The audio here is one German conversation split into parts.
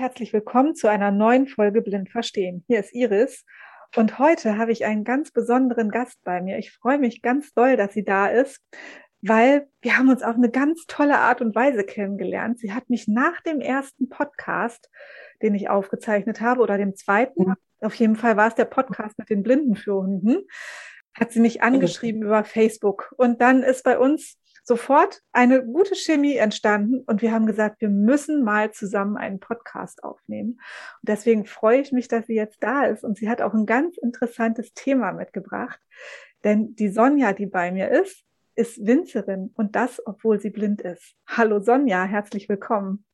Herzlich willkommen zu einer neuen Folge Blind Verstehen. Hier ist Iris und heute habe ich einen ganz besonderen Gast bei mir. Ich freue mich ganz doll, dass sie da ist, weil wir haben uns auf eine ganz tolle Art und Weise kennengelernt. Sie hat mich nach dem ersten Podcast, den ich aufgezeichnet habe, oder dem zweiten, mhm. auf jeden Fall war es der Podcast mit den Blindenführhunden, hat sie mich angeschrieben über Facebook. Und dann ist bei uns sofort eine gute Chemie entstanden und wir haben gesagt, wir müssen mal zusammen einen Podcast aufnehmen. Und deswegen freue ich mich, dass sie jetzt da ist und sie hat auch ein ganz interessantes Thema mitgebracht. Denn die Sonja, die bei mir ist, ist Winzerin und das, obwohl sie blind ist. Hallo Sonja, herzlich willkommen.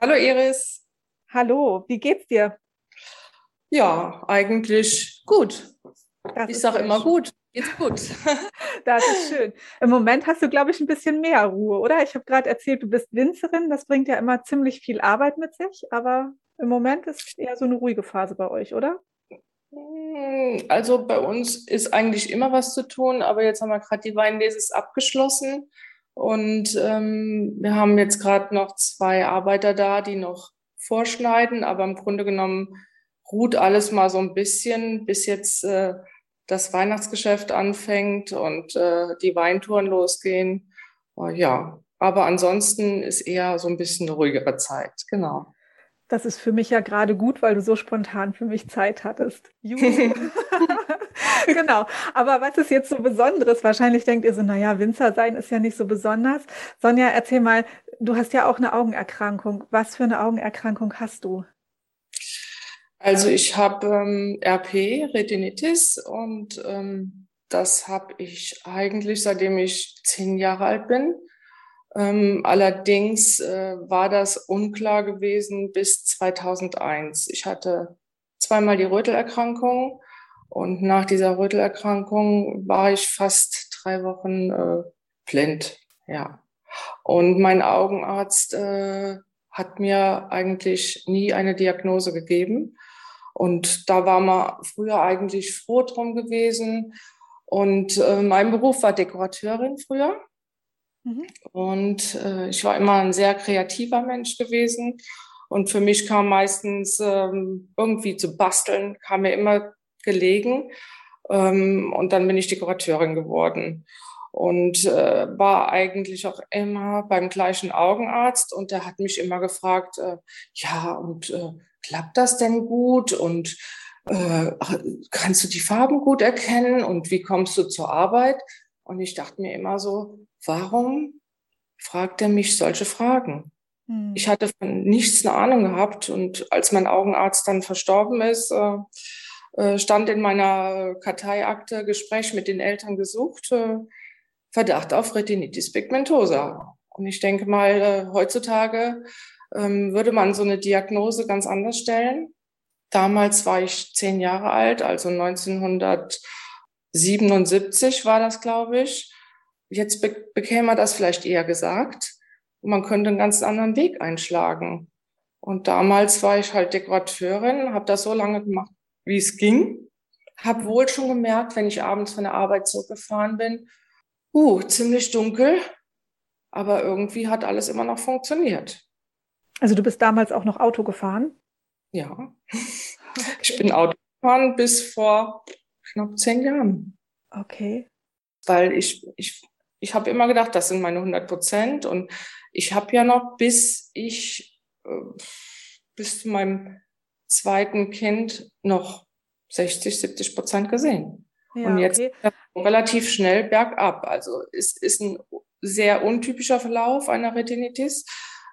Hallo Iris. Hallo, wie geht's dir? Ja, eigentlich gut. Das ich sage immer gut. Geht's gut. das ist schön. Im Moment hast du, glaube ich, ein bisschen mehr Ruhe, oder? Ich habe gerade erzählt, du bist Winzerin. Das bringt ja immer ziemlich viel Arbeit mit sich, aber im Moment ist eher so eine ruhige Phase bei euch, oder? Hm, also bei uns ist eigentlich immer was zu tun, aber jetzt haben wir gerade die Weinlese abgeschlossen und ähm, wir haben jetzt gerade noch zwei Arbeiter da, die noch vorschneiden, aber im Grunde genommen ruht alles mal so ein bisschen, bis jetzt äh, das Weihnachtsgeschäft anfängt und äh, die Weintouren losgehen. Oh, ja, aber ansonsten ist eher so ein bisschen eine ruhigere Zeit, genau. Das ist für mich ja gerade gut, weil du so spontan für mich Zeit hattest. genau. Aber was ist jetzt so Besonderes? Wahrscheinlich denkt ihr so, naja, Winzer sein ist ja nicht so besonders. Sonja, erzähl mal, du hast ja auch eine Augenerkrankung. Was für eine Augenerkrankung hast du? Also ich habe ähm, RP, Retinitis, und ähm, das habe ich eigentlich seitdem ich zehn Jahre alt bin. Ähm, allerdings äh, war das unklar gewesen bis 2001. Ich hatte zweimal die Rötelerkrankung und nach dieser Rötelerkrankung war ich fast drei Wochen äh, blind. Ja. Und mein Augenarzt äh, hat mir eigentlich nie eine Diagnose gegeben. Und da war man früher eigentlich froh drum gewesen. Und äh, mein Beruf war Dekorateurin früher. Mhm. Und äh, ich war immer ein sehr kreativer Mensch gewesen. Und für mich kam meistens ähm, irgendwie zu basteln, kam mir immer gelegen. Ähm, und dann bin ich Dekorateurin geworden und äh, war eigentlich auch immer beim gleichen Augenarzt und der hat mich immer gefragt, äh, ja, und äh, klappt das denn gut und äh, kannst du die Farben gut erkennen und wie kommst du zur Arbeit? Und ich dachte mir immer so, warum fragt er mich solche Fragen? Hm. Ich hatte von nichts eine Ahnung gehabt und als mein Augenarzt dann verstorben ist, äh, äh stand in meiner Karteiakte Gespräch mit den Eltern gesucht, äh, Verdacht auf Retinitis pigmentosa. Und ich denke mal, äh, heutzutage würde man so eine Diagnose ganz anders stellen. Damals war ich zehn Jahre alt, also 1977 war das, glaube ich. Jetzt be bekäme man das vielleicht eher gesagt und man könnte einen ganz anderen Weg einschlagen. Und damals war ich halt Dekorateurin, habe das so lange gemacht, wie es ging. Habe wohl schon gemerkt, wenn ich abends von der Arbeit zurückgefahren bin, uh, ziemlich dunkel, aber irgendwie hat alles immer noch funktioniert. Also du bist damals auch noch Auto gefahren? Ja, okay. ich bin Auto gefahren bis vor knapp zehn Jahren. Okay. Weil ich, ich, ich habe immer gedacht, das sind meine 100 Prozent und ich habe ja noch, bis ich, äh, bis zu meinem zweiten Kind noch 60, 70 Prozent gesehen. Ja, und jetzt okay. relativ schnell bergab. Also es ist ein sehr untypischer Verlauf einer Retinitis.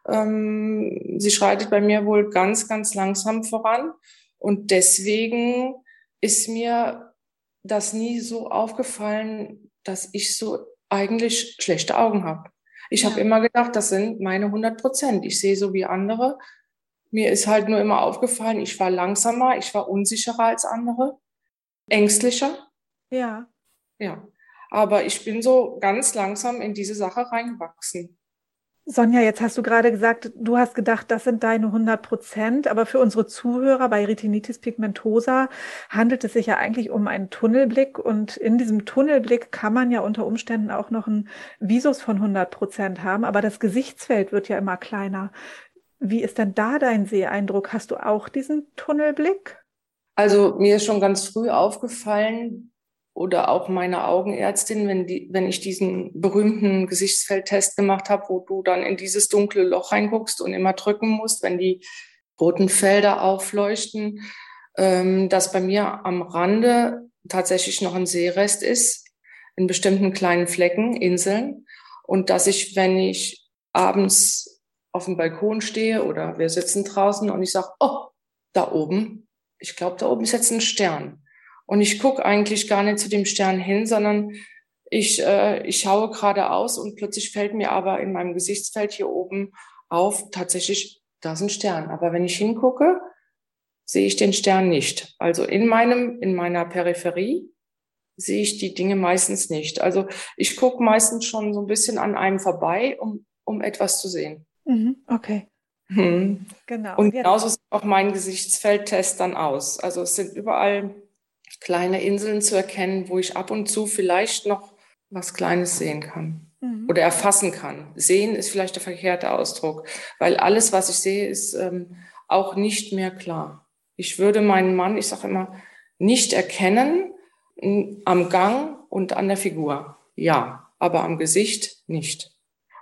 Ähm, sie schreitet bei mir wohl ganz, ganz langsam voran. Und deswegen ist mir das nie so aufgefallen, dass ich so eigentlich schlechte Augen habe. Ich ja. habe immer gedacht, das sind meine 100 Prozent. Ich sehe so wie andere. Mir ist halt nur immer aufgefallen, ich war langsamer, ich war unsicherer als andere, ängstlicher. Ja. Ja. Aber ich bin so ganz langsam in diese Sache reingewachsen. Sonja, jetzt hast du gerade gesagt, du hast gedacht, das sind deine 100 Prozent, aber für unsere Zuhörer bei Retinitis pigmentosa handelt es sich ja eigentlich um einen Tunnelblick und in diesem Tunnelblick kann man ja unter Umständen auch noch einen Visus von 100 Prozent haben, aber das Gesichtsfeld wird ja immer kleiner. Wie ist denn da dein Seeeindruck? Hast du auch diesen Tunnelblick? Also mir ist schon ganz früh aufgefallen oder auch meine Augenärztin, wenn, die, wenn ich diesen berühmten Gesichtsfeldtest gemacht habe, wo du dann in dieses dunkle Loch reinguckst und immer drücken musst, wenn die roten Felder aufleuchten, ähm, dass bei mir am Rande tatsächlich noch ein Seerest ist, in bestimmten kleinen Flecken, Inseln. Und dass ich, wenn ich abends auf dem Balkon stehe oder wir sitzen draußen und ich sage, oh, da oben, ich glaube, da oben ist jetzt ein Stern. Und ich gucke eigentlich gar nicht zu dem Stern hin, sondern ich, äh, ich schaue geradeaus und plötzlich fällt mir aber in meinem Gesichtsfeld hier oben auf, tatsächlich, da ist ein Stern. Aber wenn ich hingucke, sehe ich den Stern nicht. Also in meinem, in meiner Peripherie sehe ich die Dinge meistens nicht. Also ich gucke meistens schon so ein bisschen an einem vorbei, um, um etwas zu sehen. Mhm, okay. Hm. Genau. Und genauso sieht auch mein Gesichtsfeldtest dann aus. Also es sind überall kleine Inseln zu erkennen, wo ich ab und zu vielleicht noch was Kleines sehen kann mhm. oder erfassen kann. Sehen ist vielleicht der verkehrte Ausdruck, weil alles, was ich sehe, ist ähm, auch nicht mehr klar. Ich würde meinen Mann, ich sage immer, nicht erkennen am Gang und an der Figur. Ja, aber am Gesicht nicht.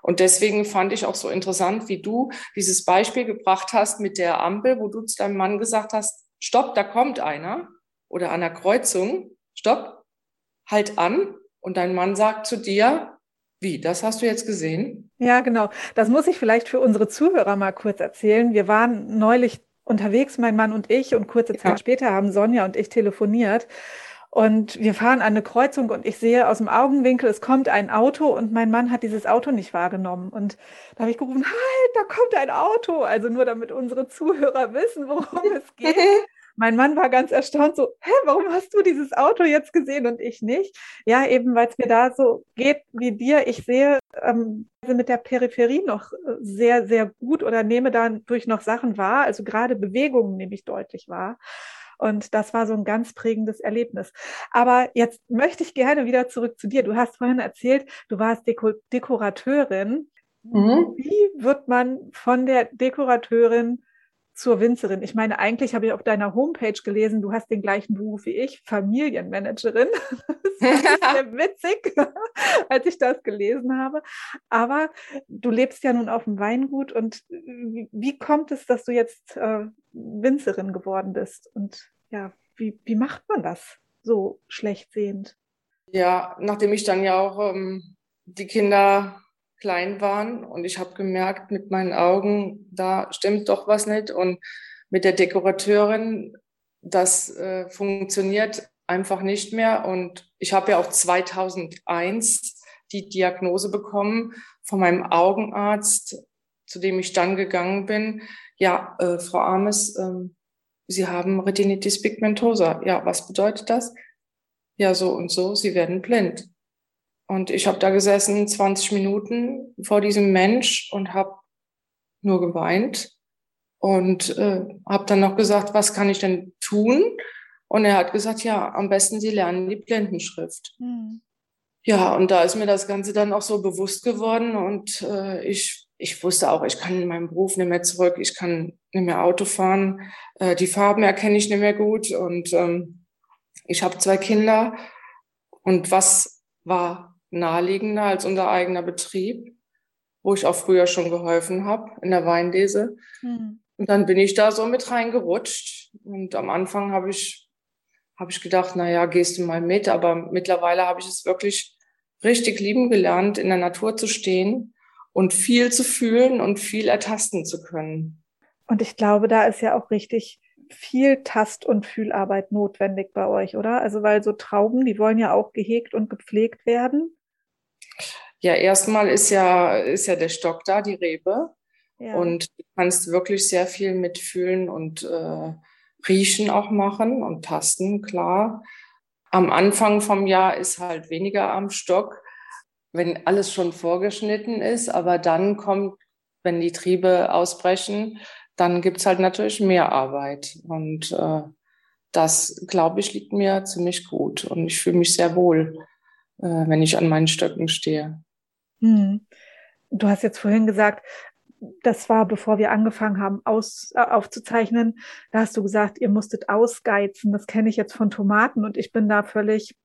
Und deswegen fand ich auch so interessant, wie du dieses Beispiel gebracht hast mit der Ampel, wo du zu deinem Mann gesagt hast, stopp, da kommt einer. Oder an der Kreuzung, stopp, halt an. Und dein Mann sagt zu dir, wie, das hast du jetzt gesehen? Ja, genau. Das muss ich vielleicht für unsere Zuhörer mal kurz erzählen. Wir waren neulich unterwegs, mein Mann und ich, und kurze Zeit ja. später haben Sonja und ich telefoniert. Und wir fahren an eine Kreuzung und ich sehe aus dem Augenwinkel, es kommt ein Auto und mein Mann hat dieses Auto nicht wahrgenommen. Und da habe ich gerufen, halt, da kommt ein Auto. Also nur damit unsere Zuhörer wissen, worum es geht. Mein Mann war ganz erstaunt, so, hä, warum hast du dieses Auto jetzt gesehen und ich nicht? Ja, eben, weil es mir da so geht wie dir. Ich sehe ähm, mit der Peripherie noch äh, sehr, sehr gut oder nehme dadurch noch Sachen wahr. Also gerade Bewegungen nehme ich deutlich wahr. Und das war so ein ganz prägendes Erlebnis. Aber jetzt möchte ich gerne wieder zurück zu dir. Du hast vorhin erzählt, du warst Deko Dekorateurin. Mhm. Wie wird man von der Dekorateurin zur Winzerin. Ich meine, eigentlich habe ich auf deiner Homepage gelesen, du hast den gleichen Beruf wie ich, Familienmanagerin. Das ist sehr witzig, als ich das gelesen habe. Aber du lebst ja nun auf dem Weingut und wie, kommt es, dass du jetzt äh, Winzerin geworden bist? Und ja, wie, wie macht man das so schlecht sehend? Ja, nachdem ich dann ja auch ähm, die Kinder klein waren und ich habe gemerkt mit meinen Augen, da stimmt doch was nicht und mit der Dekorateurin, das äh, funktioniert einfach nicht mehr und ich habe ja auch 2001 die Diagnose bekommen von meinem Augenarzt, zu dem ich dann gegangen bin. Ja, äh, Frau Armes, äh, Sie haben Retinitis pigmentosa. Ja, was bedeutet das? Ja, so und so, Sie werden blind. Und ich habe da gesessen 20 Minuten vor diesem Mensch und habe nur geweint und äh, habe dann noch gesagt, was kann ich denn tun? Und er hat gesagt, ja, am besten Sie lernen die Blendenschrift. Mhm. Ja, und da ist mir das Ganze dann auch so bewusst geworden und äh, ich, ich wusste auch, ich kann in meinem Beruf nicht mehr zurück, ich kann nicht mehr Auto fahren, äh, die Farben erkenne ich nicht mehr gut und ähm, ich habe zwei Kinder und was war naheliegender als unser eigener Betrieb, wo ich auch früher schon geholfen habe in der Weinlese. Mhm. Und dann bin ich da so mit reingerutscht. Und am Anfang habe ich, habe ich gedacht, na ja, gehst du mal mit. Aber mittlerweile habe ich es wirklich richtig lieben gelernt, in der Natur zu stehen und viel zu fühlen und viel ertasten zu können. Und ich glaube, da ist ja auch richtig viel Tast- und Fühlarbeit notwendig bei euch, oder? Also weil so Trauben, die wollen ja auch gehegt und gepflegt werden. Ja, erstmal ist ja, ist ja der Stock da, die Rebe. Ja. Und du kannst wirklich sehr viel mitfühlen und äh, riechen auch machen und tasten, klar. Am Anfang vom Jahr ist halt weniger am Stock, wenn alles schon vorgeschnitten ist, aber dann kommt, wenn die Triebe ausbrechen, dann gibt's halt natürlich mehr Arbeit. Und äh, das, glaube ich, liegt mir ziemlich gut und ich fühle mich sehr wohl, äh, wenn ich an meinen Stöcken stehe. Hm. Du hast jetzt vorhin gesagt, das war bevor wir angefangen haben aus, äh, aufzuzeichnen, da hast du gesagt, ihr musstet ausgeizen. Das kenne ich jetzt von Tomaten und ich bin da völlig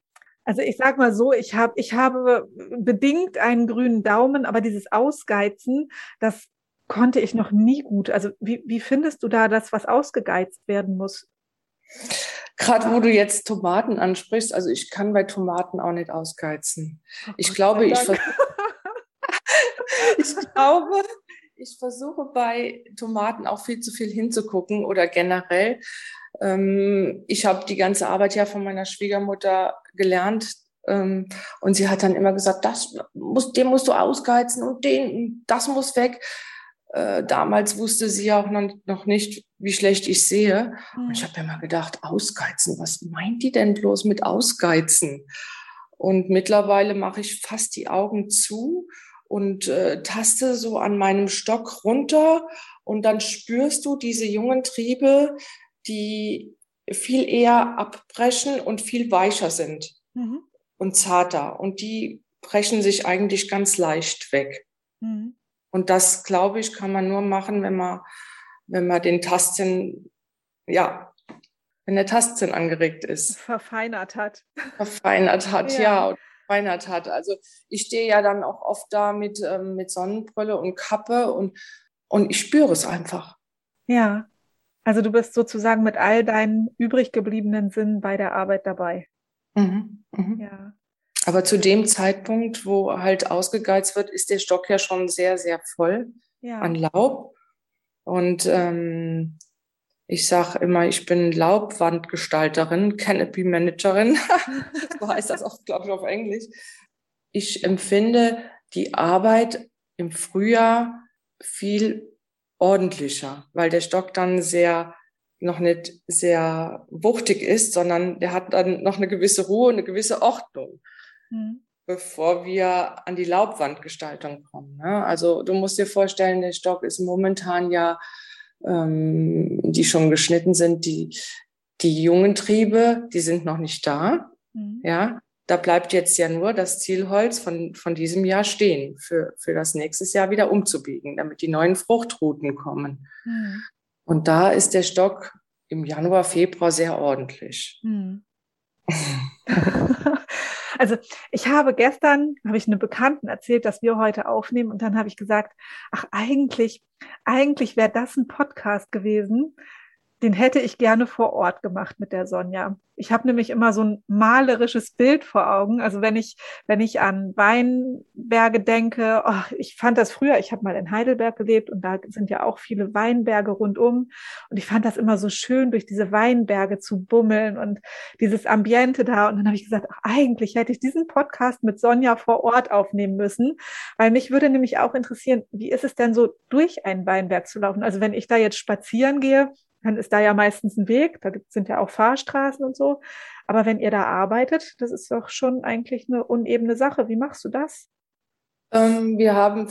also ich sag mal so, ich habe ich habe bedingt einen grünen Daumen, aber dieses Ausgeizen, das konnte ich noch nie gut. Also wie, wie findest du da das, was ausgegeizt werden muss? Gerade wo du jetzt Tomaten ansprichst, also ich kann bei Tomaten auch nicht ausgeizen. Oh ich glaube, ich, vers ich glaube, ich versuche bei Tomaten auch viel zu viel hinzugucken oder generell. Ähm, ich habe die ganze Arbeit ja von meiner Schwiegermutter gelernt. Ähm, und sie hat dann immer gesagt, das muss, den musst du ausgeizen und den, das muss weg. Äh, damals wusste sie auch noch, noch nicht, wie schlecht ich sehe. Und ich hm. habe immer gedacht, ausgeizen, was meint die denn bloß mit ausgeizen? Und mittlerweile mache ich fast die Augen zu und äh, taste so an meinem Stock runter und dann spürst du diese jungen Triebe, die viel eher abbrechen und viel weicher sind mhm. und zarter. Und die brechen sich eigentlich ganz leicht weg. Mhm. Und das, glaube ich, kann man nur machen, wenn man, wenn man den Tasten, ja, wenn der Tastsinn angeregt ist. Verfeinert hat. Verfeinert hat, ja. ja verfeinert hat. Also ich stehe ja dann auch oft da mit, ähm, mit Sonnenbrille und Kappe und, und ich spüre es einfach. Ja. Also du bist sozusagen mit all deinen übrig gebliebenen Sinnen bei der Arbeit dabei. Mhm, mhm. Ja. Aber zu dem Zeitpunkt, wo halt ausgegeizt wird, ist der Stock ja schon sehr, sehr voll ja. an Laub. Und ähm, ich sage immer, ich bin Laubwandgestalterin, Canopy Managerin. so heißt das auch, glaube ich, auf Englisch. Ich empfinde die Arbeit im Frühjahr viel ordentlicher, weil der Stock dann sehr noch nicht sehr wuchtig ist, sondern der hat dann noch eine gewisse Ruhe, eine gewisse Ordnung, mhm. bevor wir an die Laubwandgestaltung kommen. Ne? Also du musst dir vorstellen, der Stock ist momentan ja, ähm, die schon geschnitten sind, die, die jungen Triebe, die sind noch nicht da. Mhm. Ja, da bleibt jetzt ja nur das Zielholz von, von diesem Jahr stehen, für, für das nächste Jahr wieder umzubiegen, damit die neuen Fruchtrouten kommen. Mhm. Und da ist der Stock im Januar, Februar sehr ordentlich. Mhm. also ich habe gestern, habe ich eine Bekannten erzählt, dass wir heute aufnehmen und dann habe ich gesagt, ach eigentlich, eigentlich wäre das ein Podcast gewesen, den hätte ich gerne vor Ort gemacht mit der Sonja. Ich habe nämlich immer so ein malerisches Bild vor Augen. Also wenn ich, wenn ich an Weinberge denke, oh, ich fand das früher, ich habe mal in Heidelberg gelebt und da sind ja auch viele Weinberge rundum. Und ich fand das immer so schön, durch diese Weinberge zu bummeln und dieses Ambiente da. Und dann habe ich gesagt, ach, eigentlich hätte ich diesen Podcast mit Sonja vor Ort aufnehmen müssen, weil mich würde nämlich auch interessieren, wie ist es denn so, durch einen Weinberg zu laufen? Also wenn ich da jetzt spazieren gehe, dann ist da ja meistens ein Weg, da sind ja auch Fahrstraßen und so. Aber wenn ihr da arbeitet, das ist doch schon eigentlich eine unebene Sache. Wie machst du das? Ähm, wir haben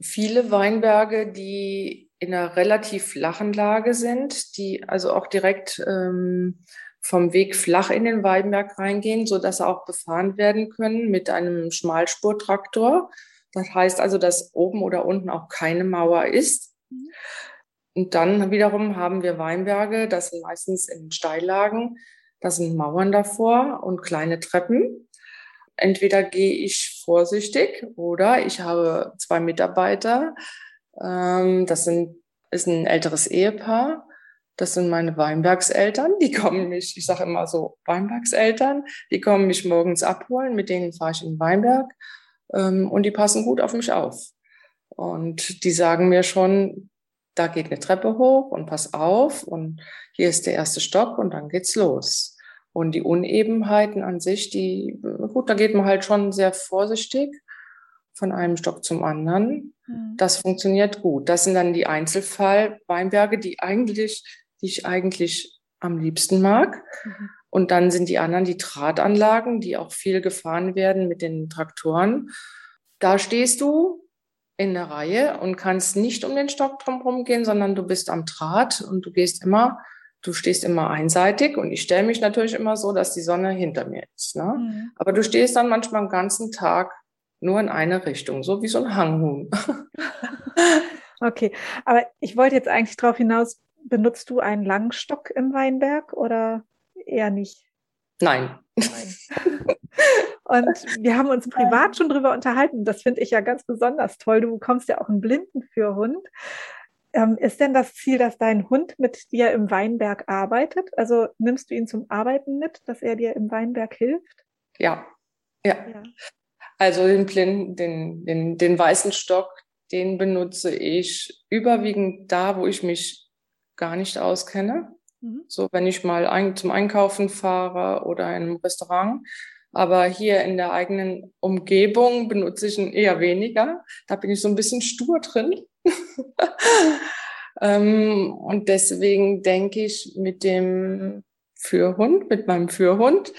viele Weinberge, die in einer relativ flachen Lage sind, die also auch direkt ähm, vom Weg flach in den Weinberg reingehen, so dass sie auch befahren werden können mit einem Schmalspurtraktor. Das heißt also, dass oben oder unten auch keine Mauer ist. Mhm. Und dann wiederum haben wir Weinberge, das sind meistens in Steillagen, da sind Mauern davor und kleine Treppen. Entweder gehe ich vorsichtig oder ich habe zwei Mitarbeiter. Ähm, das sind, ist ein älteres Ehepaar. Das sind meine Weinbergseltern. Die kommen mich, ich sage immer so Weinbergseltern, die kommen mich morgens abholen. Mit denen fahre ich in den Weinberg ähm, und die passen gut auf mich auf. Und die sagen mir schon, da geht eine Treppe hoch und pass auf und hier ist der erste Stock und dann geht's los. Und die Unebenheiten an sich, die, gut, da geht man halt schon sehr vorsichtig von einem Stock zum anderen. Mhm. Das funktioniert gut. Das sind dann die Einzelfall-Weinberge, die eigentlich, die ich eigentlich am liebsten mag. Mhm. Und dann sind die anderen die Drahtanlagen, die auch viel gefahren werden mit den Traktoren. Da stehst du in der Reihe und kannst nicht um den Stock drumherum gehen, sondern du bist am Draht und du gehst immer, du stehst immer einseitig und ich stelle mich natürlich immer so, dass die Sonne hinter mir ist. Ne? Mhm. Aber du stehst dann manchmal den ganzen Tag nur in eine Richtung, so wie so ein Hanghuhn. Okay, aber ich wollte jetzt eigentlich darauf hinaus, benutzt du einen Langstock im Weinberg oder eher nicht? Nein. Nein. Und wir haben uns privat schon drüber unterhalten. Das finde ich ja ganz besonders toll. Du bekommst ja auch einen Blindenführhund. Ähm, ist denn das Ziel, dass dein Hund mit dir im Weinberg arbeitet? Also nimmst du ihn zum Arbeiten mit, dass er dir im Weinberg hilft? Ja, ja. ja. Also den, Blinden, den, den, den weißen Stock, den benutze ich überwiegend da, wo ich mich gar nicht auskenne. Mhm. So, wenn ich mal ein, zum Einkaufen fahre oder in einem Restaurant. Aber hier in der eigenen Umgebung benutze ich ihn eher weniger. Da bin ich so ein bisschen stur drin. ähm, und deswegen denke ich mit dem Fürhund, mit meinem Fürhund,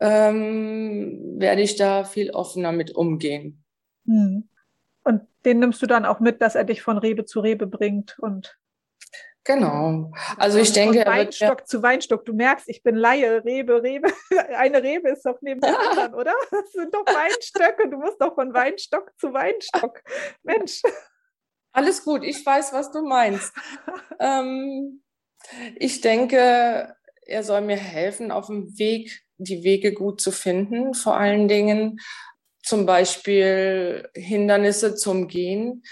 ähm, werde ich da viel offener mit umgehen. Mhm. Und den nimmst du dann auch mit, dass er dich von Rebe zu Rebe bringt und Genau. Also ich denke, von Weinstock ja zu Weinstock. Du merkst, ich bin Laie, Rebe, Rebe. Eine Rebe ist doch neben der anderen, oder? Das sind doch Weinstöcke. Du musst doch von Weinstock zu Weinstock. Mensch. Alles gut. Ich weiß, was du meinst. ähm, ich denke, er soll mir helfen, auf dem Weg die Wege gut zu finden. Vor allen Dingen zum Beispiel Hindernisse zum Gehen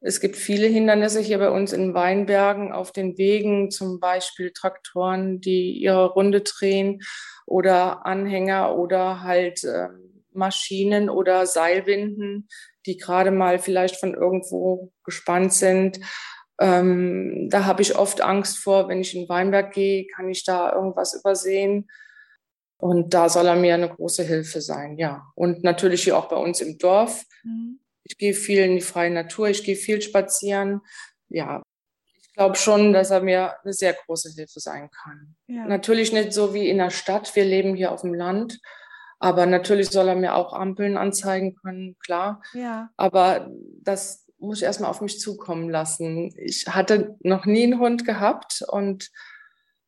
es gibt viele Hindernisse hier bei uns in Weinbergen auf den Wegen, zum Beispiel Traktoren, die ihre Runde drehen oder Anhänger oder halt äh, Maschinen oder Seilwinden, die gerade mal vielleicht von irgendwo gespannt sind. Ähm, da habe ich oft Angst vor, wenn ich in Weinberg gehe, kann ich da irgendwas übersehen. Und da soll er mir eine große Hilfe sein, ja. Und natürlich hier auch bei uns im Dorf. Mhm ich gehe viel in die freie Natur, ich gehe viel spazieren. Ja, ich glaube schon, dass er mir eine sehr große Hilfe sein kann. Ja. Natürlich nicht so wie in der Stadt. Wir leben hier auf dem Land. Aber natürlich soll er mir auch Ampeln anzeigen können, klar. Ja. Aber das muss ich erstmal auf mich zukommen lassen. Ich hatte noch nie einen Hund gehabt und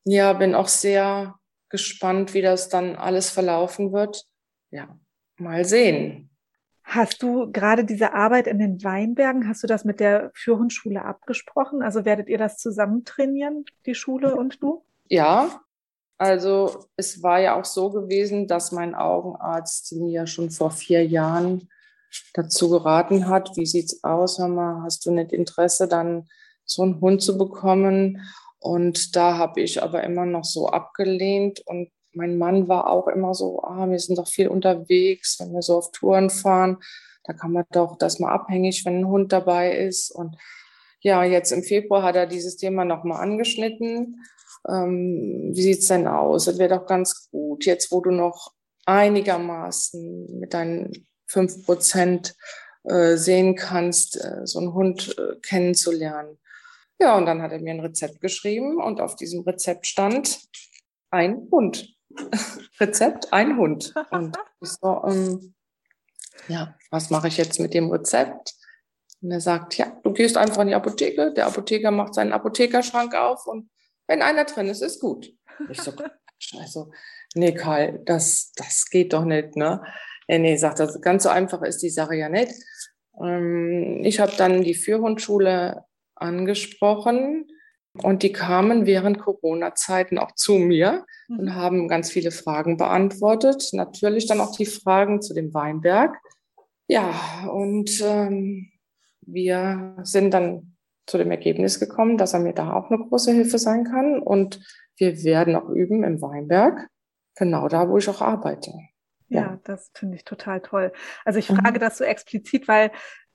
ja, bin auch sehr gespannt, wie das dann alles verlaufen wird. Ja, mal sehen. Hast du gerade diese Arbeit in den Weinbergen, hast du das mit der Führhundschule abgesprochen? Also werdet ihr das zusammen trainieren, die Schule und du? Ja, also es war ja auch so gewesen, dass mein Augenarzt mir schon vor vier Jahren dazu geraten hat, wie sieht's aus, mal, hast du nicht Interesse, dann so einen Hund zu bekommen? Und da habe ich aber immer noch so abgelehnt und mein Mann war auch immer so, ah, wir sind doch viel unterwegs, wenn wir so auf Touren fahren, da kann man doch das mal abhängig, wenn ein Hund dabei ist. Und ja, jetzt im Februar hat er dieses Thema nochmal angeschnitten. Ähm, wie sieht's denn aus? Das wäre doch ganz gut, jetzt wo du noch einigermaßen mit deinen fünf Prozent äh, sehen kannst, äh, so einen Hund äh, kennenzulernen. Ja, und dann hat er mir ein Rezept geschrieben und auf diesem Rezept stand ein Hund. Rezept, ein Hund. Und ich so, ähm, ja, was mache ich jetzt mit dem Rezept? Und er sagt, ja, du gehst einfach in die Apotheke, der Apotheker macht seinen Apothekerschrank auf und wenn einer drin ist, ist gut. Ich so, also, nee, Karl, das, das geht doch nicht, ne? Nee, nee, sagt er, ganz so einfach ist die Sache ja nicht. Ähm, ich habe dann die Führhundschule angesprochen und die kamen während Corona-Zeiten auch zu mir mhm. und haben ganz viele Fragen beantwortet. Natürlich dann auch die Fragen zu dem Weinberg. Ja, und ähm, wir sind dann zu dem Ergebnis gekommen, dass er mir da auch eine große Hilfe sein kann. Und wir werden auch üben im Weinberg, genau da, wo ich auch arbeite. Ja, ja das finde ich total toll. Also ich frage mhm. das so explizit, weil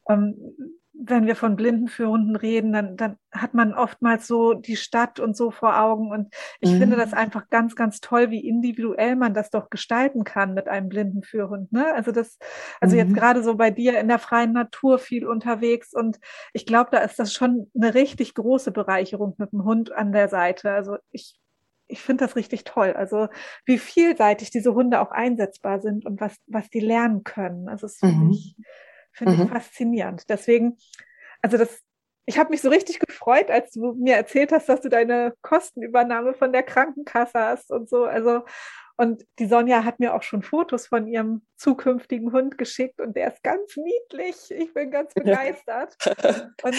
ähm, wenn wir von Blindenführhunden reden, dann, dann hat man oftmals so die Stadt und so vor Augen. Und ich mhm. finde das einfach ganz, ganz toll, wie individuell man das doch gestalten kann mit einem Blindenführhund. Ne? Also das, also mhm. jetzt gerade so bei dir in der freien Natur viel unterwegs. Und ich glaube, da ist das schon eine richtig große Bereicherung mit dem Hund an der Seite. Also ich ich finde das richtig toll. Also wie vielseitig diese Hunde auch einsetzbar sind und was, was die lernen können. Also es finde mhm. ich Finde mhm. ich faszinierend. Deswegen, also das, ich habe mich so richtig gefreut, als du mir erzählt hast, dass du deine Kostenübernahme von der Krankenkasse hast und so. Also, und die Sonja hat mir auch schon Fotos von ihrem zukünftigen Hund geschickt und der ist ganz niedlich. Ich bin ganz begeistert. und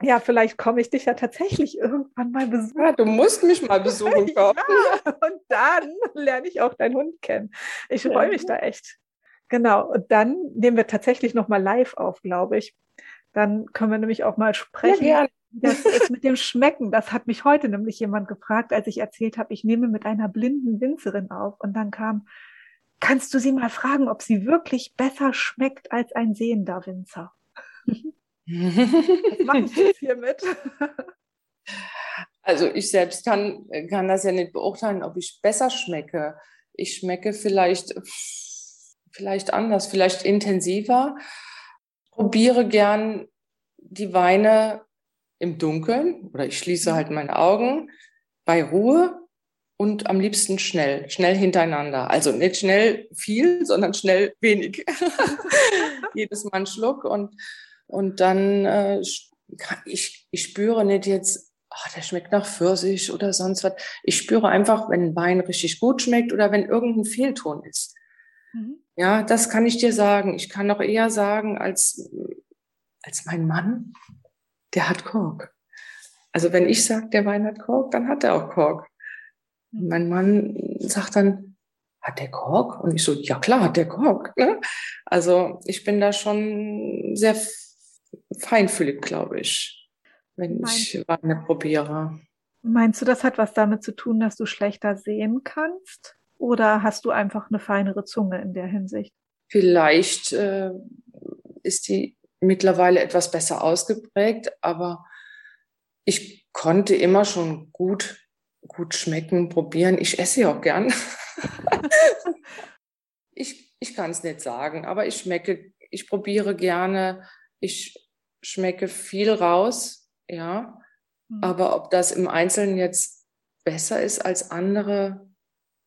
Ja, vielleicht komme ich dich ja tatsächlich irgendwann mal besuchen. Ja, du musst mich mal besuchen. ja, und dann lerne ich auch deinen Hund kennen. Ich ja. freue mich da echt. Genau. Und dann nehmen wir tatsächlich noch mal live auf, glaube ich. Dann können wir nämlich auch mal sprechen. Ja, das ist mit dem Schmecken. Das hat mich heute nämlich jemand gefragt, als ich erzählt habe, ich nehme mit einer blinden Winzerin auf. Und dann kam, kannst du sie mal fragen, ob sie wirklich besser schmeckt als ein sehender Winzer? Was mache ich jetzt hiermit? Also ich selbst kann, kann das ja nicht beurteilen, ob ich besser schmecke. Ich schmecke vielleicht, vielleicht anders, vielleicht intensiver. Probiere gern die Weine im Dunkeln oder ich schließe halt meine Augen bei Ruhe und am liebsten schnell, schnell hintereinander. Also nicht schnell viel, sondern schnell wenig. Jedes Mal einen Schluck und und dann, äh, ich, ich spüre nicht jetzt, oh, der schmeckt nach Pfirsich oder sonst was. Ich spüre einfach, wenn ein Wein richtig gut schmeckt oder wenn irgendein Fehlton ist. Mhm. Ja, das kann ich dir sagen. Ich kann noch eher sagen, als, als mein Mann, der hat Kork. Also wenn ich sage, der Wein hat Kork, dann hat er auch Kork. Mhm. Mein Mann sagt dann, hat der Kork? Und ich so, ja klar, hat der Kork. Ne? Also ich bin da schon sehr feinfühlig, glaube ich, wenn Meinst ich Weine probiere. Meinst du, das hat was damit zu tun, dass du schlechter sehen kannst? Oder hast du einfach eine feinere Zunge in der Hinsicht? Vielleicht äh, ist die mittlerweile etwas besser ausgeprägt, aber ich konnte immer schon gut, gut schmecken, probieren. Ich esse ja auch gern. ich ich kann es nicht sagen, aber ich schmecke, ich probiere gerne. Ich schmecke viel raus, ja. Mhm. Aber ob das im Einzelnen jetzt besser ist als andere,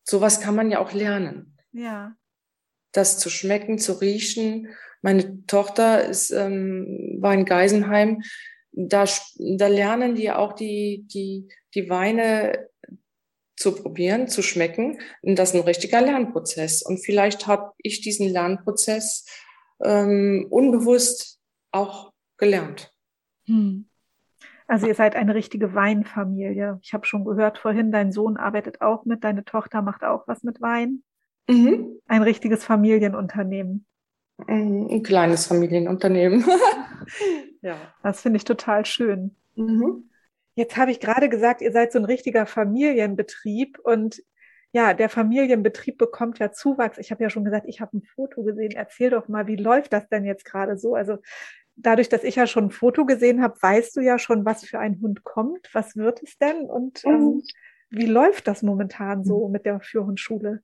sowas kann man ja auch lernen. Ja. Das zu schmecken, zu riechen. Meine Tochter ist, ähm, war in Geisenheim. Da, da lernen die auch die, die, die Weine zu probieren, zu schmecken. Und das ist ein richtiger Lernprozess. Und vielleicht habe ich diesen Lernprozess ähm, unbewusst auch gelernt. Hm. Also ihr seid eine richtige Weinfamilie. Ich habe schon gehört vorhin, dein Sohn arbeitet auch mit, deine Tochter macht auch was mit Wein. Mhm. Ein richtiges Familienunternehmen. Ein kleines Familienunternehmen. ja. Das finde ich total schön. Mhm. Jetzt habe ich gerade gesagt, ihr seid so ein richtiger Familienbetrieb und ja, der Familienbetrieb bekommt ja Zuwachs. Ich habe ja schon gesagt, ich habe ein Foto gesehen. Erzähl doch mal, wie läuft das denn jetzt gerade so? Also dadurch, dass ich ja schon ein Foto gesehen habe, weißt du ja schon, was für ein Hund kommt. Was wird es denn? Und ähm, mhm. wie läuft das momentan so mhm. mit der Führhundschule?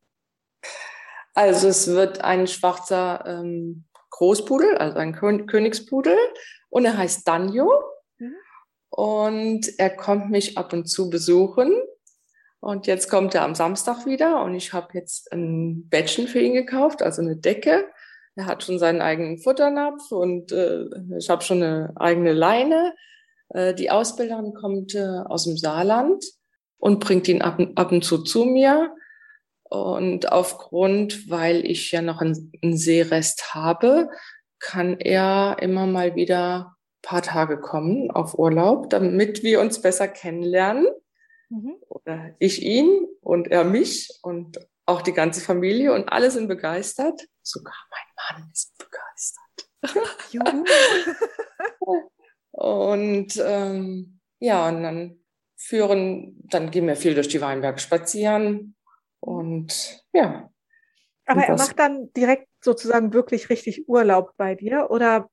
Also es wird ein schwarzer ähm, Großpudel, also ein Königspudel. Und er heißt Danjo. Mhm. Und er kommt mich ab und zu besuchen. Und jetzt kommt er am Samstag wieder und ich habe jetzt ein Bettchen für ihn gekauft, also eine Decke. Er hat schon seinen eigenen Futternapf und äh, ich habe schon eine eigene Leine. Äh, die Ausbilderin kommt äh, aus dem Saarland und bringt ihn ab, ab und zu zu mir. Und aufgrund, weil ich ja noch einen, einen Seerest habe, kann er immer mal wieder paar Tage kommen auf Urlaub, damit wir uns besser kennenlernen. Mhm. Oder ich ihn und er mich und auch die ganze Familie und alle sind begeistert. Sogar mein Mann ist begeistert. und ähm, ja, und dann führen, dann gehen wir viel durch die Weinberge spazieren und ja. Aber er macht dann direkt sozusagen wirklich richtig Urlaub bei dir oder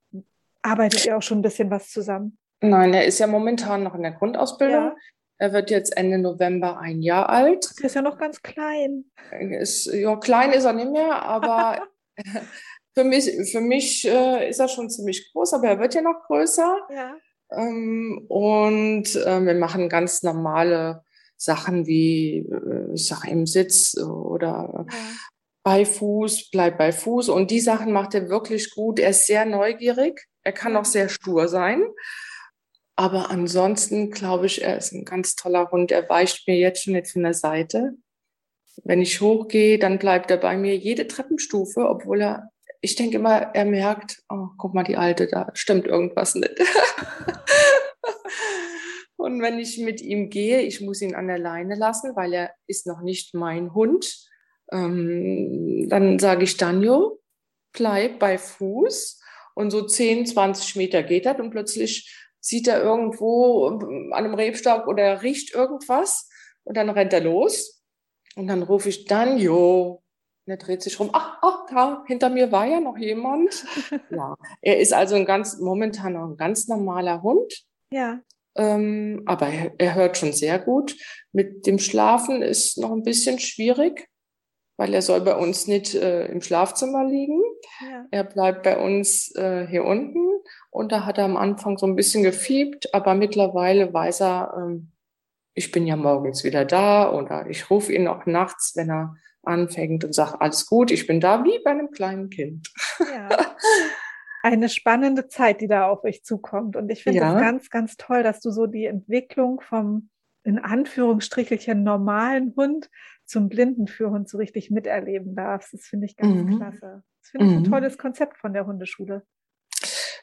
arbeitet ihr auch schon ein bisschen was zusammen? Nein, er ist ja momentan noch in der Grundausbildung. Ja. Er wird jetzt Ende November ein Jahr alt. Er ist ja noch ganz klein. Ist, ja, klein ist er nicht mehr, aber für mich, für mich äh, ist er schon ziemlich groß, aber er wird ja noch größer. Ja. Ähm, und äh, wir machen ganz normale Sachen wie, äh, ich sage im Sitz oder ja. bei Fuß, bleib bei Fuß. Und die Sachen macht er wirklich gut. Er ist sehr neugierig. Er kann auch sehr stur sein. Aber ansonsten glaube ich, er ist ein ganz toller Hund. Er weicht mir jetzt schon nicht von der Seite. Wenn ich hochgehe, dann bleibt er bei mir jede Treppenstufe, obwohl er, ich denke immer, er merkt, oh, guck mal, die Alte, da stimmt irgendwas nicht. Und wenn ich mit ihm gehe, ich muss ihn an der Leine lassen, weil er ist noch nicht mein Hund. Ähm, dann sage ich Danjo, bleib bei Fuß. Und so 10, 20 Meter geht das und plötzlich sieht er irgendwo an einem Rebstock oder riecht irgendwas und dann rennt er los. Und dann rufe ich Danjo. Und er dreht sich rum. Ach, ach, da hinter mir war ja noch jemand. ja, er ist also ein ganz, momentan noch ein ganz normaler Hund. Ja. Ähm, aber er, er hört schon sehr gut. Mit dem Schlafen ist noch ein bisschen schwierig, weil er soll bei uns nicht äh, im Schlafzimmer liegen. Ja. Er bleibt bei uns äh, hier unten und da hat er am Anfang so ein bisschen gefiebt, aber mittlerweile weiß er, ähm, ich bin ja morgens wieder da oder ich rufe ihn auch nachts, wenn er anfängt und sagt, alles gut, ich bin da, wie bei einem kleinen Kind. Ja. eine spannende Zeit, die da auf euch zukommt. Und ich finde es ja. ganz, ganz toll, dass du so die Entwicklung vom in Anführungsstrichelchen normalen Hund zum Blindenführhund so richtig miterleben darfst. Das finde ich ganz mhm. klasse. Das finde ich mhm. ein tolles Konzept von der Hundeschule.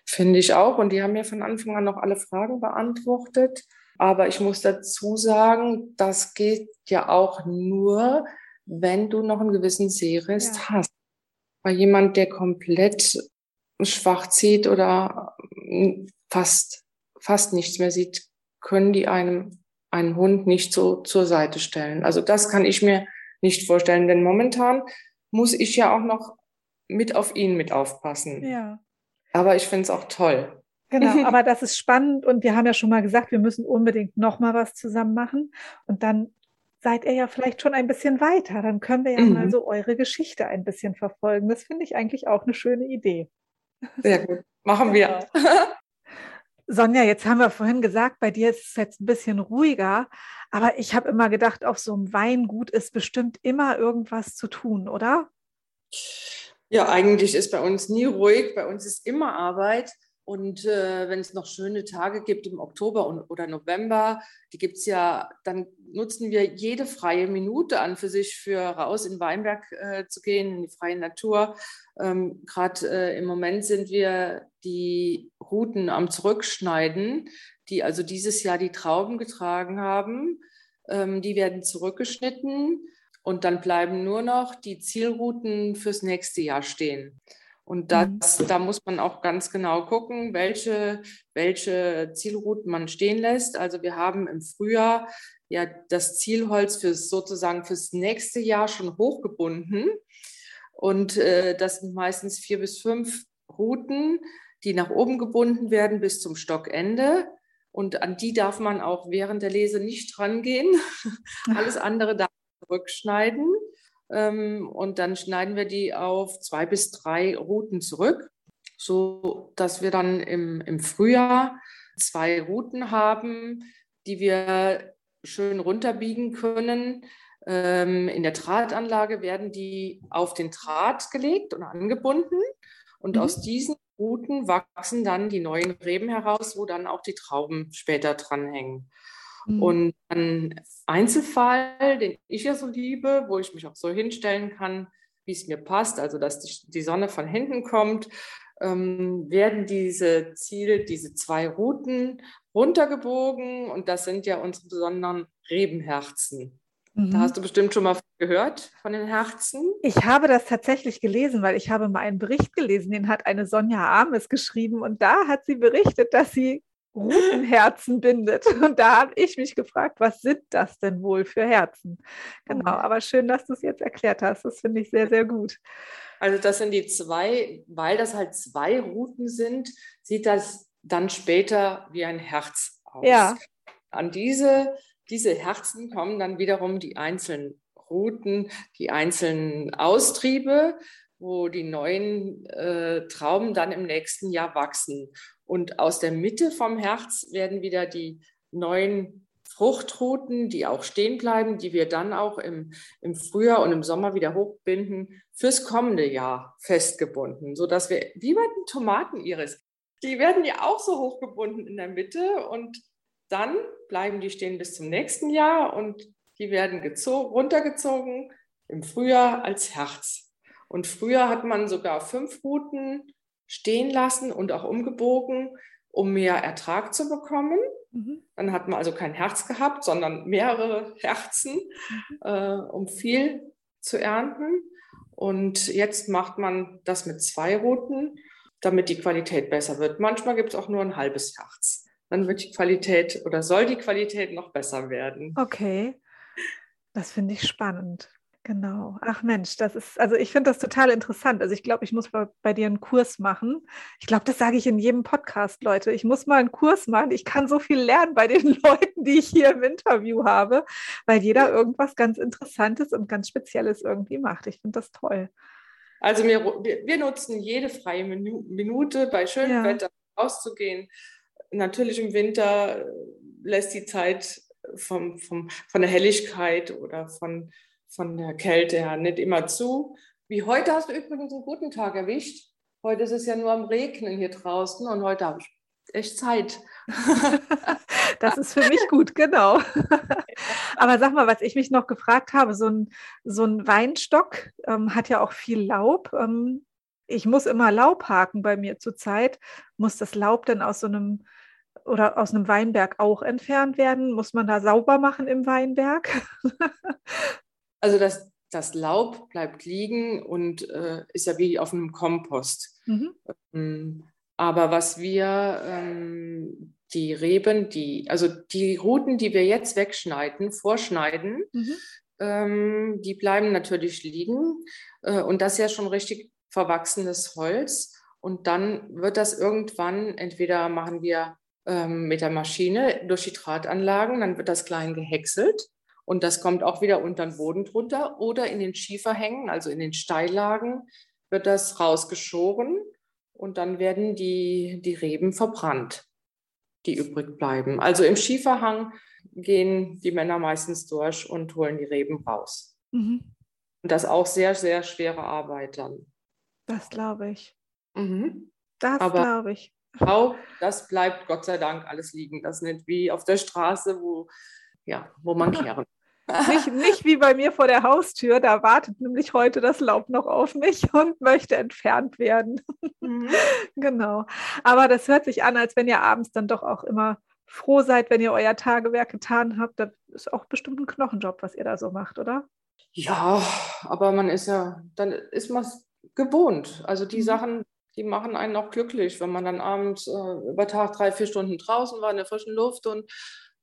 Finde ich auch. Und die haben mir von Anfang an noch alle Fragen beantwortet. Aber ich muss dazu sagen, das geht ja auch nur, wenn du noch einen gewissen Sehrest ja. hast. Weil jemand, der komplett schwach zieht oder fast, fast nichts mehr sieht, können die einem einen Hund nicht so zur Seite stellen. Also das kann ich mir nicht vorstellen, denn momentan muss ich ja auch noch mit auf ihn mit aufpassen. Ja. Aber ich finde es auch toll. Genau, aber das ist spannend und wir haben ja schon mal gesagt, wir müssen unbedingt noch mal was zusammen machen und dann seid ihr ja vielleicht schon ein bisschen weiter. Dann können wir ja mhm. mal so eure Geschichte ein bisschen verfolgen. Das finde ich eigentlich auch eine schöne Idee. Sehr gut. Machen wir. Genau. Sonja, jetzt haben wir vorhin gesagt, bei dir ist es jetzt ein bisschen ruhiger, aber ich habe immer gedacht, auf so einem Weingut ist bestimmt immer irgendwas zu tun, oder? Ja, eigentlich ist bei uns nie ruhig, bei uns ist immer Arbeit. Und äh, wenn es noch schöne Tage gibt im Oktober und, oder November, die gibt es ja, dann nutzen wir jede freie Minute an für sich, für raus in Weinberg äh, zu gehen, in die freie Natur. Ähm, Gerade äh, im Moment sind wir die Routen am Zurückschneiden, die also dieses Jahr die Trauben getragen haben. Ähm, die werden zurückgeschnitten und dann bleiben nur noch die Zielrouten fürs nächste Jahr stehen. Und das, mhm. da muss man auch ganz genau gucken, welche, welche Zielrouten man stehen lässt. Also wir haben im Frühjahr ja das Zielholz fürs sozusagen fürs nächste Jahr schon hochgebunden. Und äh, das sind meistens vier bis fünf Routen, die nach oben gebunden werden bis zum Stockende. Und an die darf man auch während der Lese nicht rangehen. Alles andere darf man zurückschneiden. Ähm, und dann schneiden wir die auf zwei bis drei Routen zurück, so dass wir dann im, im Frühjahr zwei Routen haben, die wir schön runterbiegen können. Ähm, in der Drahtanlage werden die auf den Draht gelegt und angebunden. Und mhm. aus diesen Routen wachsen dann die neuen Reben heraus, wo dann auch die Trauben später dranhängen. Mhm. Und ein Einzelfall, den ich ja so liebe, wo ich mich auch so hinstellen kann, wie es mir passt, also dass die, die Sonne von hinten kommt, ähm, werden diese Ziele, diese zwei Routen runtergebogen und das sind ja unsere besonderen Rebenherzen. Mhm. Da hast du bestimmt schon mal gehört von den Herzen. Ich habe das tatsächlich gelesen, weil ich habe mal einen Bericht gelesen, den hat eine Sonja Ames geschrieben und da hat sie berichtet, dass sie Rutenherzen bindet. Und da habe ich mich gefragt, was sind das denn wohl für Herzen? Genau, aber schön, dass du es jetzt erklärt hast. Das finde ich sehr, sehr gut. Also das sind die zwei, weil das halt zwei Routen sind, sieht das dann später wie ein Herz aus. Ja. An diese, diese Herzen kommen dann wiederum die einzelnen Routen, die einzelnen Austriebe, wo die neuen äh, Trauben dann im nächsten Jahr wachsen. Und aus der Mitte vom Herz werden wieder die neuen Fruchtruten, die auch stehen bleiben, die wir dann auch im, im Frühjahr und im Sommer wieder hochbinden, fürs kommende Jahr festgebunden, sodass wir, wie bei den Tomateniris, die werden ja auch so hochgebunden in der Mitte und dann bleiben die stehen bis zum nächsten Jahr und die werden runtergezogen im Frühjahr als Herz. Und früher hat man sogar fünf Routen stehen lassen und auch umgebogen. um mehr Ertrag zu bekommen. Mhm. Dann hat man also kein Herz gehabt, sondern mehrere Herzen, mhm. äh, um viel zu ernten. Und jetzt macht man das mit zwei Routen, damit die Qualität besser wird. Manchmal gibt es auch nur ein halbes Herz. Dann wird die Qualität oder soll die Qualität noch besser werden. Okay, das finde ich spannend. Genau. Ach Mensch, das ist, also ich finde das total interessant. Also ich glaube, ich muss bei, bei, dir einen Kurs machen. Ich glaube, das sage ich in jedem Podcast, Leute. Ich muss mal einen Kurs machen. Ich kann so viel lernen bei den Leuten, die ich hier im Interview habe, weil jeder irgendwas ganz Interessantes und ganz Spezielles irgendwie macht. Ich finde das toll. Also wir, wir nutzen jede freie Minute bei schönem ja. Wetter rauszugehen. Natürlich im Winter lässt die Zeit vom, vom, von der Helligkeit oder von von der Kälte her nicht immer zu. Wie heute hast du übrigens einen guten Tag erwischt. Heute ist es ja nur am Regnen hier draußen und heute habe ich echt Zeit. das ist für mich gut, genau. Aber sag mal, was ich mich noch gefragt habe, so ein, so ein Weinstock ähm, hat ja auch viel Laub. Ähm, ich muss immer Laub haken bei mir zurzeit. Muss das Laub denn aus so einem oder aus einem Weinberg auch entfernt werden? Muss man da sauber machen im Weinberg? Also das, das Laub bleibt liegen und äh, ist ja wie auf einem Kompost. Mhm. Ähm, aber was wir, ähm, die Reben, die, also die Ruten, die wir jetzt wegschneiden, vorschneiden, mhm. ähm, die bleiben natürlich liegen. Äh, und das ist ja schon richtig verwachsenes Holz. Und dann wird das irgendwann, entweder machen wir ähm, mit der Maschine durch die Drahtanlagen, dann wird das klein gehäckselt und das kommt auch wieder unter den Boden drunter oder in den Schieferhängen, also in den Steillagen, wird das rausgeschoren und dann werden die, die Reben verbrannt, die übrig bleiben. Also im Schieferhang gehen die Männer meistens durch und holen die Reben raus. Mhm. Und das ist auch sehr, sehr schwere Arbeit dann. Das glaube ich. Mhm. Das glaube ich. Frau, das bleibt Gott sei Dank alles liegen. Das ist nicht wie auf der Straße, wo ja, wo man kehren. Nicht, nicht wie bei mir vor der Haustür, da wartet nämlich heute das Laub noch auf mich und möchte entfernt werden. Mhm. genau. Aber das hört sich an, als wenn ihr abends dann doch auch immer froh seid, wenn ihr euer Tagewerk getan habt. Das ist auch bestimmt ein Knochenjob, was ihr da so macht, oder? Ja, aber man ist ja, dann ist man gewohnt. Also die mhm. Sachen, die machen einen auch glücklich, wenn man dann abends äh, über Tag drei, vier Stunden draußen war in der frischen Luft und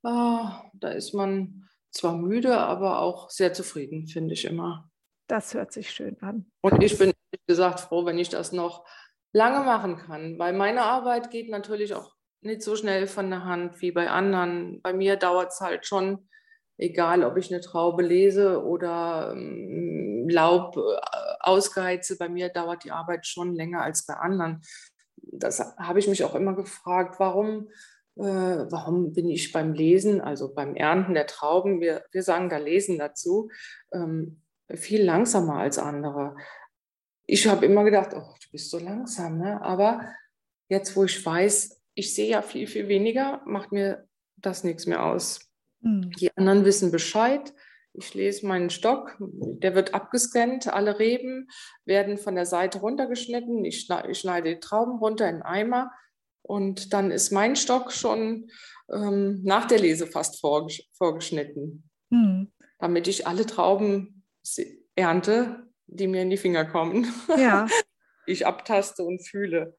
ah, da ist man zwar müde, aber auch sehr zufrieden, finde ich immer. Das hört sich schön an. Und ich bin, wie gesagt, froh, wenn ich das noch lange machen kann, weil meine Arbeit geht natürlich auch nicht so schnell von der Hand wie bei anderen. Bei mir dauert es halt schon, egal ob ich eine Traube lese oder ähm, Laub äh, ausgeheize, bei mir dauert die Arbeit schon länger als bei anderen. Das habe ich mich auch immer gefragt, warum warum bin ich beim Lesen, also beim Ernten der Trauben, wir, wir sagen da Lesen dazu, ähm, viel langsamer als andere. Ich habe immer gedacht, oh, du bist so langsam, ne? aber jetzt, wo ich weiß, ich sehe ja viel, viel weniger, macht mir das nichts mehr aus. Mhm. Die anderen wissen Bescheid. Ich lese meinen Stock, der wird abgescannt, alle Reben werden von der Seite runtergeschnitten. Ich schneide die Trauben runter in Eimer, und dann ist mein Stock schon ähm, nach der Lese fast vorges vorgeschnitten, hm. damit ich alle Trauben ernte, die mir in die Finger kommen. Ja. ich abtaste und fühle.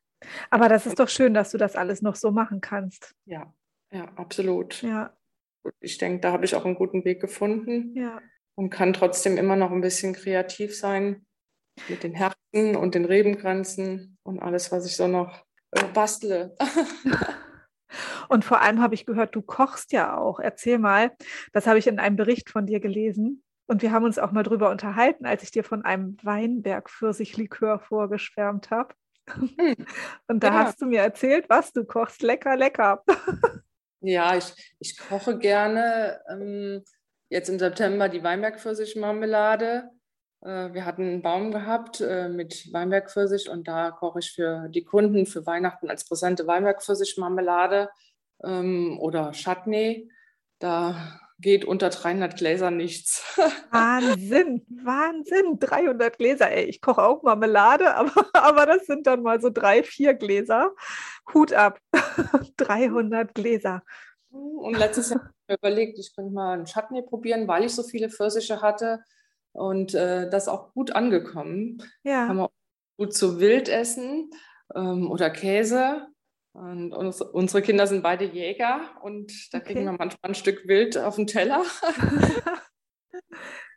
Aber das ist doch schön, dass du das alles noch so machen kannst. Ja, ja, absolut. Ja. Ich denke, da habe ich auch einen guten Weg gefunden. Ja. Und kann trotzdem immer noch ein bisschen kreativ sein mit den Herzen und den Rebengrenzen und alles, was ich so noch äh, bastle. Und vor allem habe ich gehört, du kochst ja auch. Erzähl mal, das habe ich in einem Bericht von dir gelesen. Und wir haben uns auch mal drüber unterhalten, als ich dir von einem Weinberg-Pfirsich-Likör vorgeschwärmt habe. Hm. Und da ja. hast du mir erzählt, was du kochst. Lecker, lecker. Ja, ich, ich koche gerne. Ähm, jetzt im September die Weinberg-Pfirsich-Marmelade. Äh, wir hatten einen Baum gehabt äh, mit Weinbergpfirsich und da koche ich für die Kunden für Weihnachten als Präsente Weinbergpfirsich-Marmelade ähm, oder Chutney. Da geht unter 300 Gläser nichts. Wahnsinn, Wahnsinn, 300 Gläser. Ey, ich koche auch Marmelade, aber, aber das sind dann mal so drei, vier Gläser. Hut ab. 300 Gläser. Und letztes Jahr habe ich mir überlegt, ich könnte mal einen Chutney probieren, weil ich so viele Pfirsiche hatte. Und äh, das ist auch gut angekommen. Ja. Kann man gut zu Wild essen ähm, oder Käse. Und uns, unsere Kinder sind beide Jäger und da Okay. kriegen wir manchmal ein Stück Wild auf den Teller.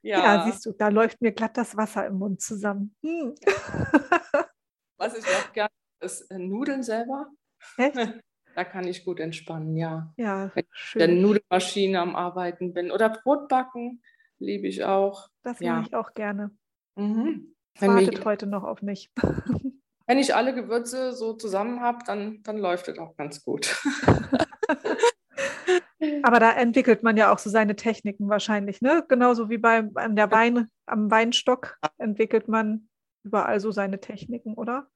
Ja, siehst du, da läuft mir glatt das Wasser im Mund zusammen. Hm. Was ich auch gerne ist äh, Nudeln selber. Echt? Da kann ich gut entspannen, ja. Ja, der schön. Nudelmaschine am Arbeiten bin. Oder Brot backen, liebe ich auch. Das ja. mache ich auch gerne. Mhm. Wartet heute noch auf mich. wenn ich alle Gewürze so zusammen habe, dann, dann läuft es auch ganz gut. Aber da entwickelt man ja auch so seine Techniken wahrscheinlich, ne? Genauso wie bei, an der Wein, am Weinstock entwickelt man überall so seine Techniken, oder?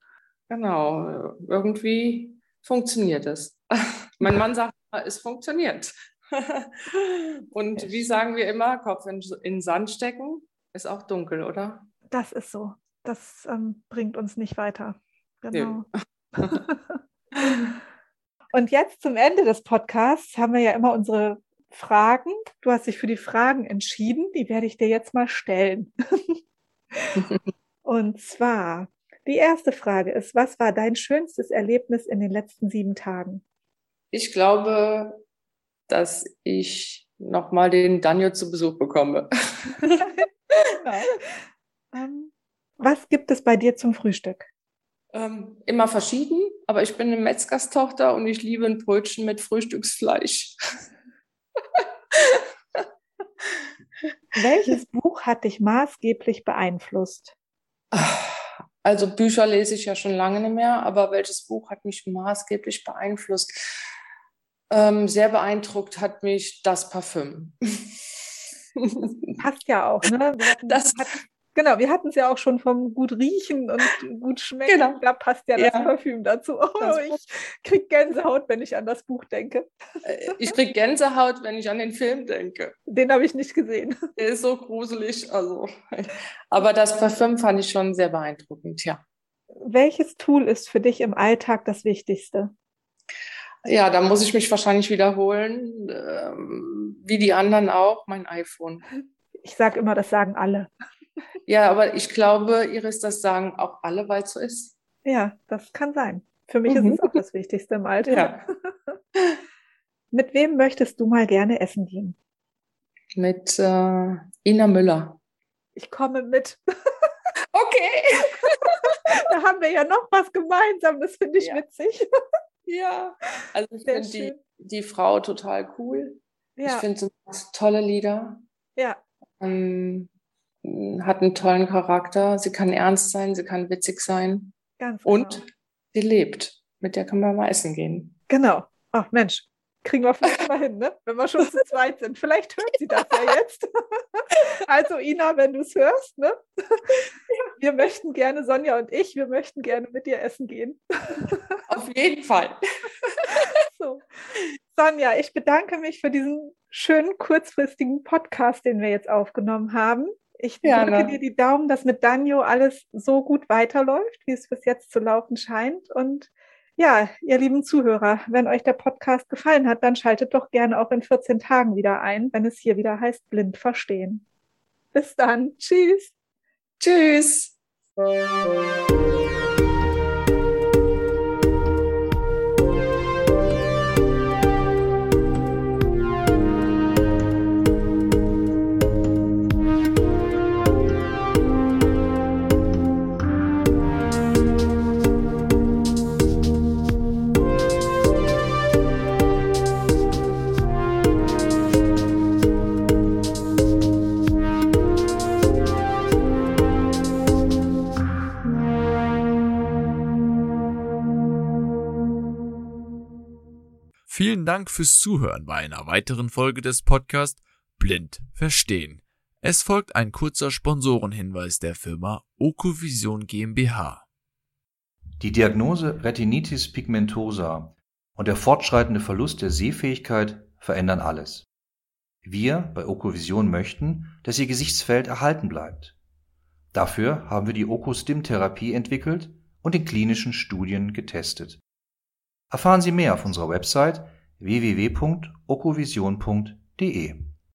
Genau, irgendwie funktioniert es. mein Mann sagt, immer, es funktioniert. Und wie sagen wir immer, Kopf in, in Sand stecken, ist auch dunkel, oder? Das ist so. Das ähm, bringt uns nicht weiter. Genau. Und jetzt zum Ende des Podcasts haben wir ja immer unsere Fragen. Du hast dich für die Fragen entschieden. Die werde ich dir jetzt mal stellen. Und zwar, die erste Frage ist, was war dein schönstes Erlebnis in den letzten sieben Tagen? Ich glaube, dass ich nochmal den Daniel zu Besuch bekomme. Ähm, was gibt es bei dir zum Frühstück? Ähm, immer verschieden, aber ich bin eine Metzgerstochter und ich liebe ein Brötchen mit Frühstücksfleisch. Welches Buch hat dich maßgeblich beeinflusst? Also Bücher lese ich ja schon lange nicht mehr, aber welches Buch hat mich maßgeblich beeinflusst? Ähm, sehr beeindruckt hat mich das Parfüm. Passt ja auch, ne? Das- hat, genau, wir hatten es ja auch schon vom gut riechen und gut schmecken. Genau. Da passt ja das Ja. Parfüm dazu. Oh, Das ich krieg Gänsehaut, wenn ich an das Buch denke. Äh, Ich kriege Gänsehaut, wenn ich an den Film denke. Den habe ich nicht gesehen. Der ist so gruselig. Also. Aber das Parfüm fand ich schon sehr beeindruckend, ja. Welches Tool ist für dich im Alltag das Wichtigste? Ja, da muss ich mich wahrscheinlich wiederholen, ähm, wie die anderen auch, mein iPhone. Ich sage immer, das sagen alle. Ja, aber ich glaube, Iris, das sagen auch alle, weil es so ist. Ja, das kann sein. Für mich Mhm. ist es auch das Wichtigste im Alltag. Ja. Mit wem möchtest du mal gerne essen gehen? Mit äh, Ina Müller. Ich komme mit. Okay. Da haben wir ja noch was gemeinsam. Das finde ich Ja. witzig. Ja. Also ich finde die, die Frau total cool. Ich Ja, finde, sie macht tolle Lieder. ja, Ähm, hat einen tollen Charakter. Sie kann ernst sein, sie kann witzig sein. ganz genau. Und sie lebt. Mit der können wir mal essen gehen. Genau. Ach Mensch, kriegen wir vielleicht mal hin, ne? wenn wir schon zu zweit sind. Vielleicht hört sie das ja jetzt. Also Ina, wenn du es hörst, ne? Wir möchten gerne, Sonja und ich, wir möchten gerne mit dir essen gehen. Auf jeden Fall. So. Sonja, ich bedanke mich für diesen schönen kurzfristigen Podcast, den wir jetzt aufgenommen haben. Ich drücke dir die Daumen, dass mit Danjo alles so gut weiterläuft, wie es bis jetzt zu laufen scheint. Und ja, ihr lieben Zuhörer, wenn euch der Podcast gefallen hat, dann schaltet doch gerne auch in 14 Tagen wieder ein, wenn es hier wieder heißt Blind verstehen. Bis dann. Tschüss. Tschüss. Vielen Dank fürs Zuhören bei einer weiteren Folge des Podcasts Blind Verstehen. Es folgt ein kurzer Sponsorenhinweis der Firma Okovision GmbH. Die Diagnose Retinitis pigmentosa und der fortschreitende Verlust der Sehfähigkeit verändern alles. Wir bei Okovision möchten, dass Ihr Gesichtsfeld erhalten bleibt. Dafür haben wir die Okostim-Therapie entwickelt und in klinischen Studien getestet. Erfahren Sie mehr auf unserer Website www.okovision.de.